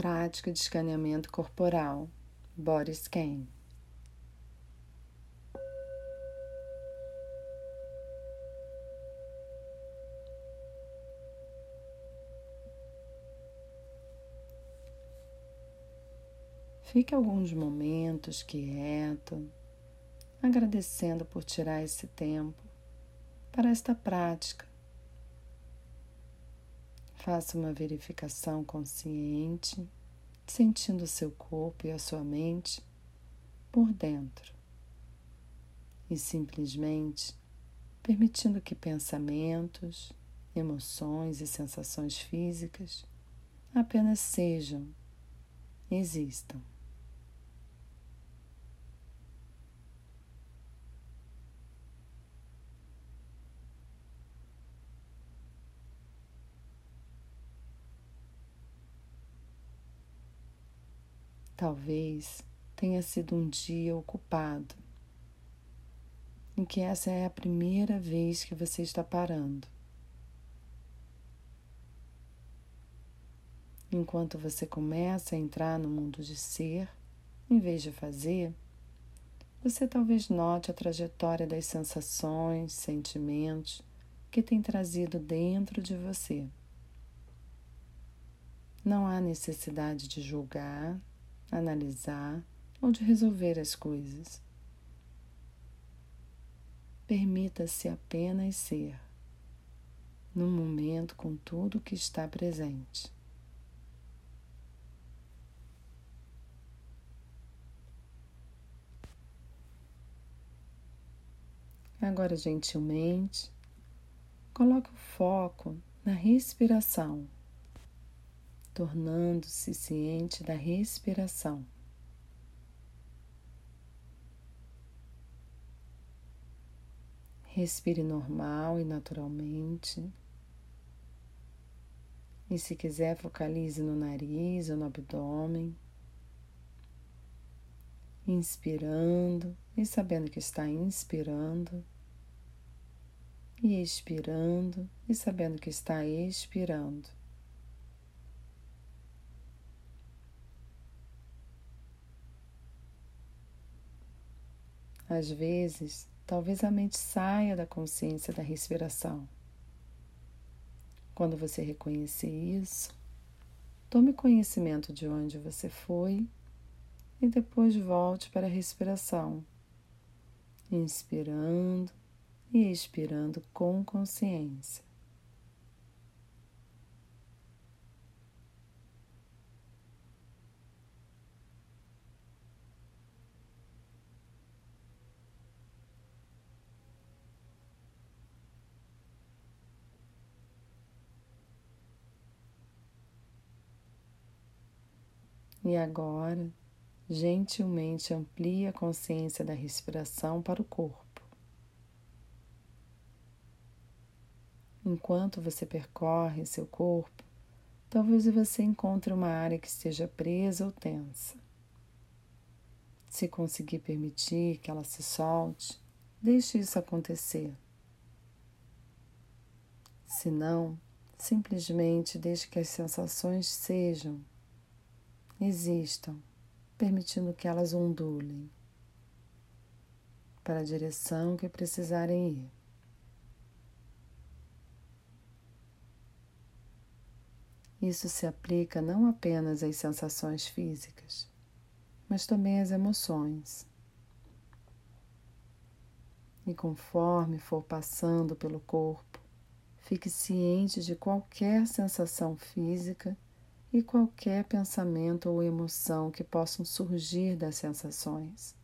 Prática de escaneamento corporal, Body Scan. Fique alguns momentos quieto, agradecendo por tirar esse tempo para esta prática Faça uma verificação consciente, sentindo o seu corpo e a sua mente por dentro e simplesmente permitindo que pensamentos, emoções e sensações físicas apenas sejam, existam. Talvez tenha sido um dia ocupado, em que essa é a primeira vez que você está parando. Enquanto você começa a entrar no mundo de ser, em vez de fazer, você talvez note a trajetória das sensações, sentimentos que tem trazido dentro de você. Não há necessidade de julgar analisar ou de resolver as coisas. Permita-se apenas ser, no momento com tudo que está presente. Agora, gentilmente, coloque o foco na respiração tornando-se ciente da respiração. Respire normal e naturalmente. E se quiser, focalize no nariz ou no abdômen. Inspirando e sabendo que está inspirando. E expirando e sabendo que está expirando. Às vezes, talvez a mente saia da consciência da respiração. Quando você reconhecer isso, tome conhecimento de onde você foi e depois volte para a respiração, inspirando e expirando com consciência. E agora, gentilmente amplie a consciência da respiração para o corpo. Enquanto você percorre seu corpo, talvez você encontre uma área que esteja presa ou tensa. Se conseguir permitir que ela se solte, deixe isso acontecer. Se não, simplesmente deixe que as sensações sejam existam, permitindo que elas ondulem para a direção que precisarem ir. Isso se aplica não apenas às sensações físicas, mas também às emoções. E conforme for passando pelo corpo, fique ciente de qualquer sensação física e qualquer pensamento ou emoção que possam surgir das sensações.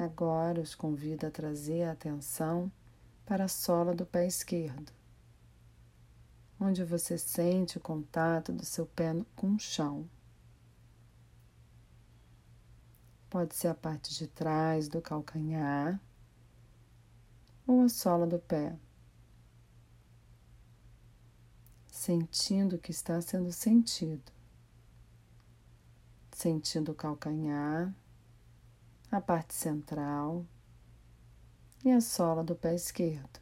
Agora os convido a trazer a atenção para a sola do pé esquerdo, onde você sente o contato do seu pé com o chão. Pode ser a parte de trás do calcanhar ou a sola do pé. Sentindo o que está sendo sentido. Sentindo o calcanhar, a parte central e a sola do pé esquerdo.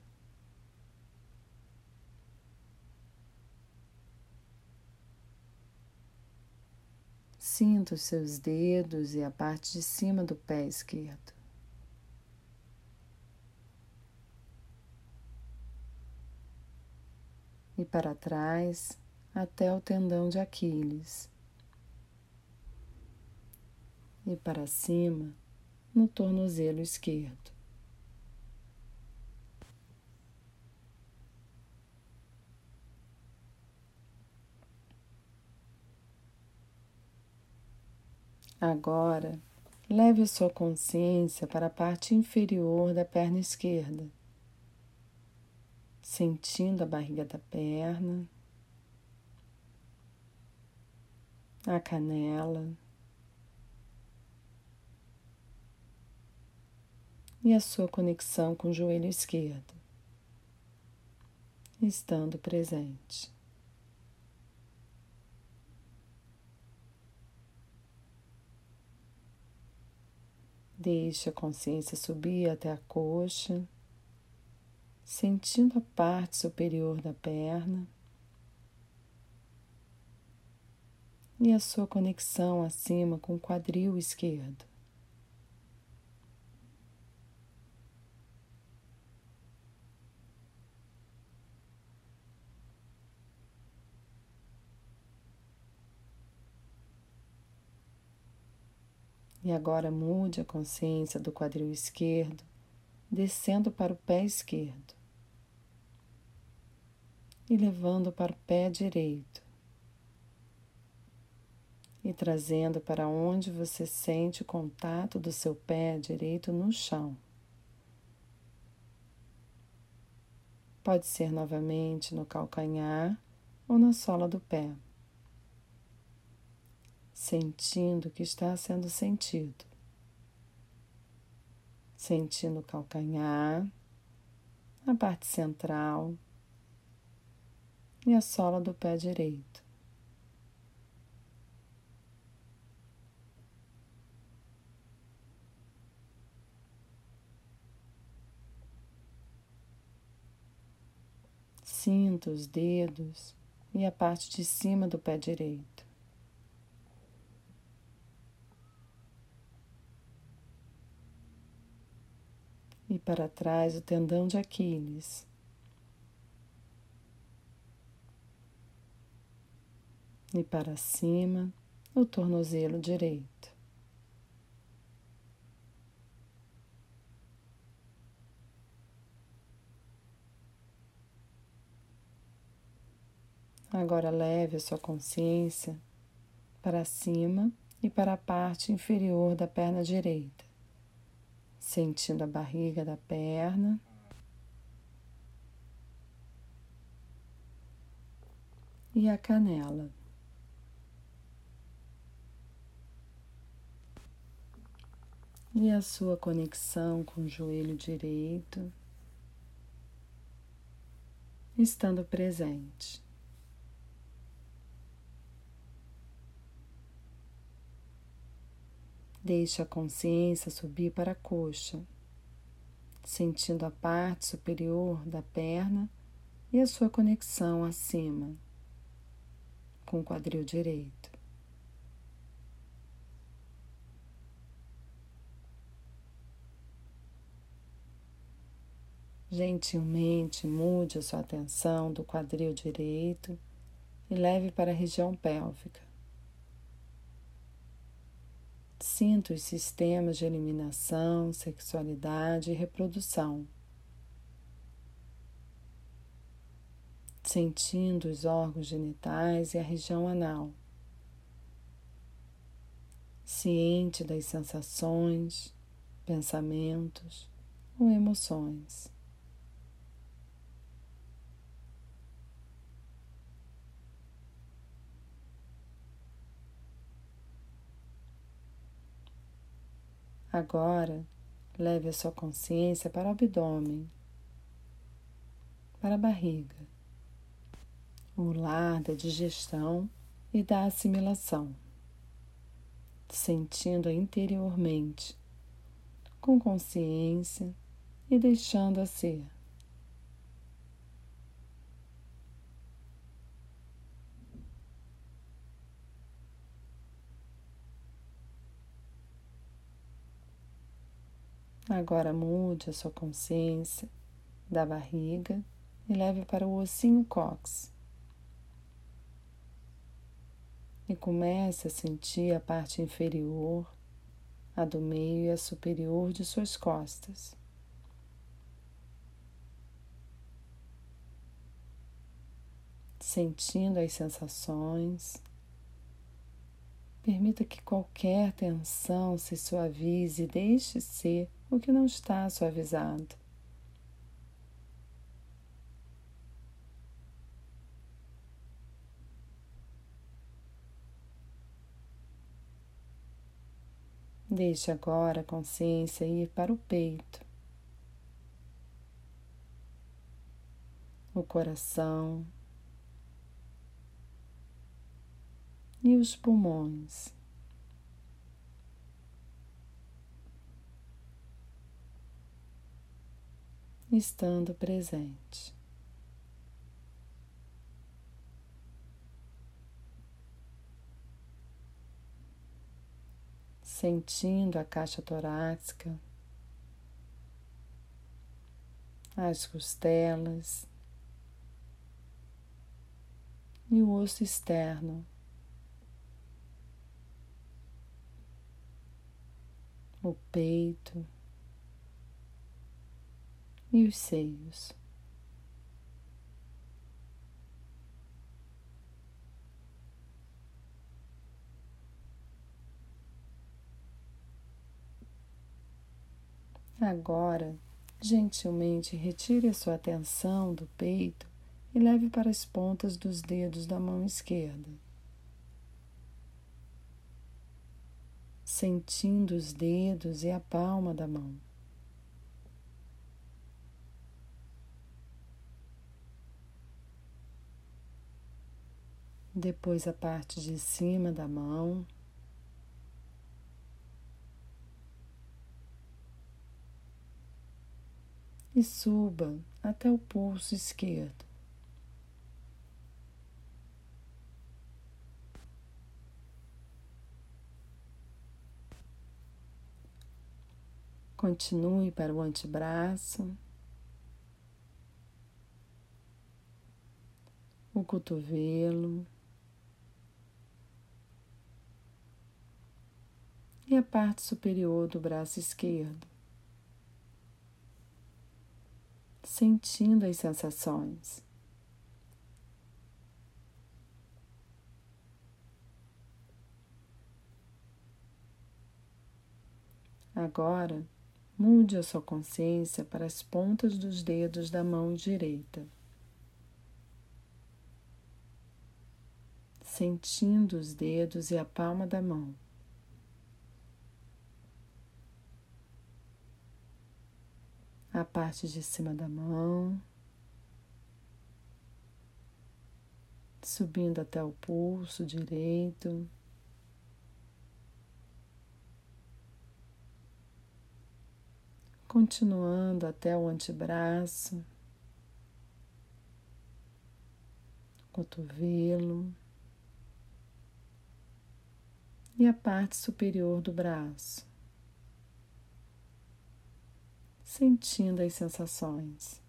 Sinta os seus dedos e a parte de cima do pé esquerdo. E para trás até o tendão de Aquiles. E para cima no tornozelo esquerdo. Agora, leve sua consciência para a parte inferior da perna esquerda, sentindo a barriga da perna, a canela e a sua conexão com o joelho esquerdo, estando presente. Deixe a consciência subir até a coxa, sentindo a parte superior da perna e a sua conexão acima com o quadril esquerdo. E agora mude a consciência do quadril esquerdo, descendo para o pé esquerdo e levando para o pé direito e trazendo para onde você sente o contato do seu pé direito no chão. Pode ser novamente no calcanhar ou na sola do pé sentindo que está sendo sentido. Sentindo o calcanhar, a parte central e a sola do pé direito. Sinta os dedos e a parte de cima do pé direito. E para trás o tendão de Aquiles. E para cima o tornozelo direito. Agora leve a sua consciência para cima e para a parte inferior da perna direita sentindo a barriga da perna. E a canela. E a sua conexão com o joelho direito, estando presente. Deixe a consciência subir para a coxa, sentindo a parte superior da perna e a sua conexão acima com o quadril direito. Gentilmente mude a sua atenção do quadril direito e leve para a região pélvica. Sinta os sistemas de eliminação, sexualidade e reprodução. Sentindo os órgãos genitais e a região anal. Ciente das sensações, pensamentos ou emoções. Agora, leve a sua consciência para o abdômen, para a barriga, o lar da digestão e da assimilação, sentindo interiormente com consciência e deixando a ser. Agora mude a sua consciência da barriga e leve para o ossinho cox. E comece a sentir a parte inferior, a do meio e a superior de suas costas. Sentindo as sensações, permita que qualquer tensão se suavize e deixe ser o que não está suavizado. Deixe agora a consciência ir para o peito, o coração e os pulmões. Estando presente. Sentindo a caixa torácica, as costelas e o osso externo. O peito e os seios. Agora, gentilmente retire a sua atenção do peito e leve para as pontas dos dedos da mão esquerda. Sentindo os dedos e a palma da mão. Depois a parte de cima da mão. E suba até o pulso esquerdo. Continue para o antebraço, o cotovelo. E a parte superior do braço esquerdo, sentindo as sensações. Agora, mude a sua consciência para as pontas dos dedos da mão direita. Sentindo os dedos e a palma da mão. A parte de cima da mão, subindo até o pulso direito. Continuando até o antebraço, cotovelo e a parte superior do braço. Sentindo as sensações.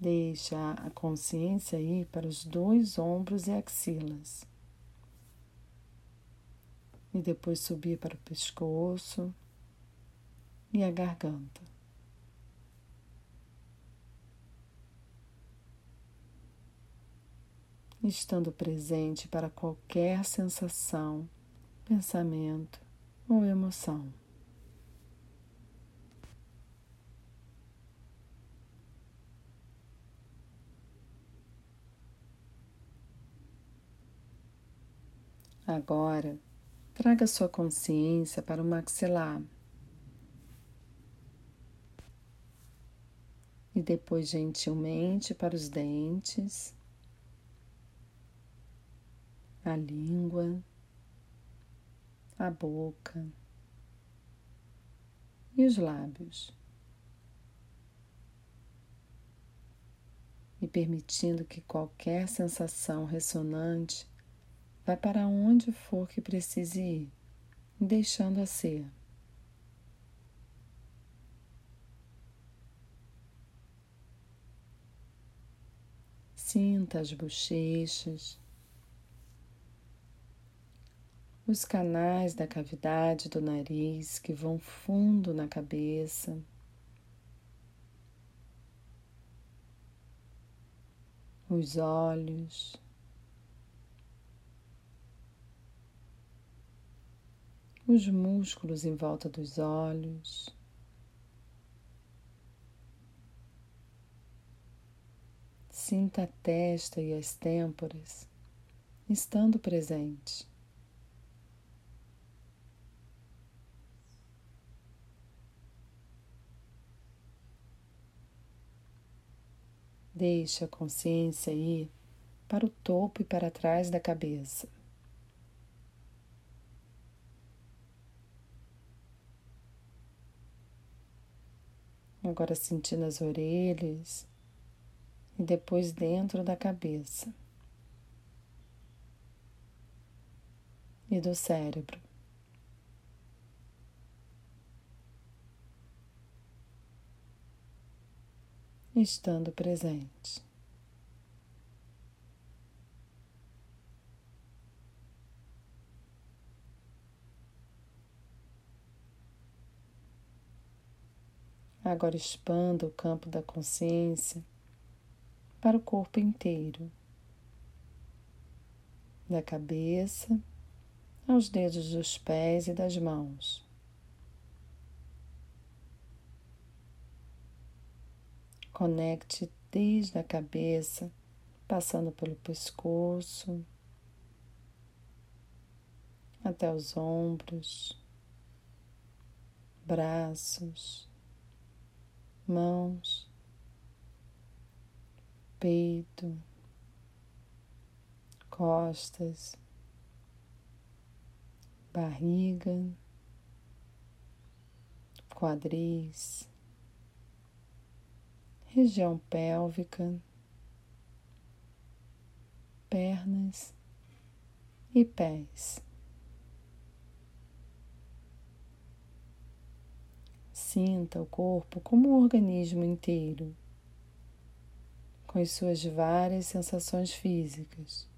Deixa a consciência ir para os dois ombros e axilas. E depois subir para o pescoço e a garganta. Estando presente para qualquer sensação, pensamento ou emoção. Agora, traga sua consciência para o maxilar. E depois, gentilmente, para os dentes a língua, a boca e os lábios. E permitindo que qualquer sensação ressonante vá para onde for que precise ir, deixando-a ser. Sinta as bochechas, os canais da cavidade do nariz que vão fundo na cabeça. Os olhos, os músculos em volta dos olhos. Sinta a testa e as têmporas estando presente. Deixe a consciência ir para o topo e para trás da cabeça. Agora sentindo as orelhas, e depois dentro da cabeça e do cérebro. Estando presente. Agora expanda o campo da consciência para o corpo inteiro, da cabeça aos dedos dos pés e das mãos. Conecte desde a cabeça, passando pelo pescoço, até os ombros, braços, mãos peito, costas, barriga, quadris, região pélvica, pernas e pés. Sinta o corpo como um organismo inteiro com as suas várias sensações físicas,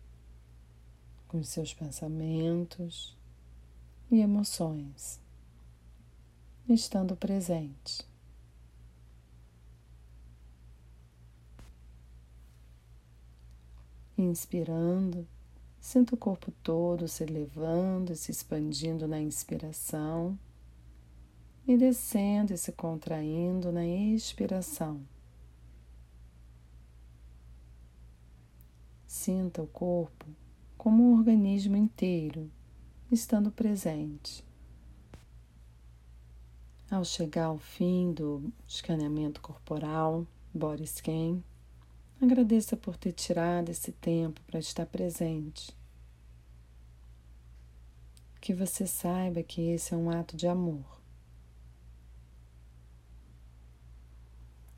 com os seus pensamentos e emoções, estando presente. Inspirando, sinta o corpo todo se elevando e se expandindo na inspiração e descendo e se contraindo na expiração. Sinta o corpo como um organismo inteiro, estando presente. Ao chegar ao fim do escaneamento corporal, body scan, agradeça por ter tirado esse tempo para estar presente. Que você saiba que esse é um ato de amor.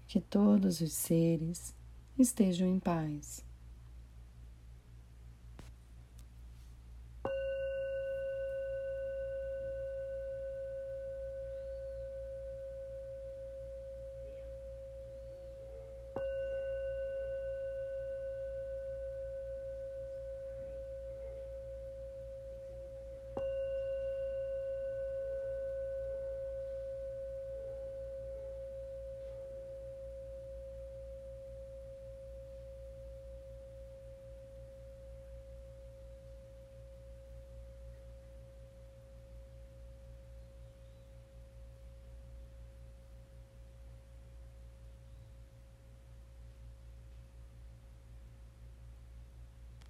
Que todos os seres estejam em paz.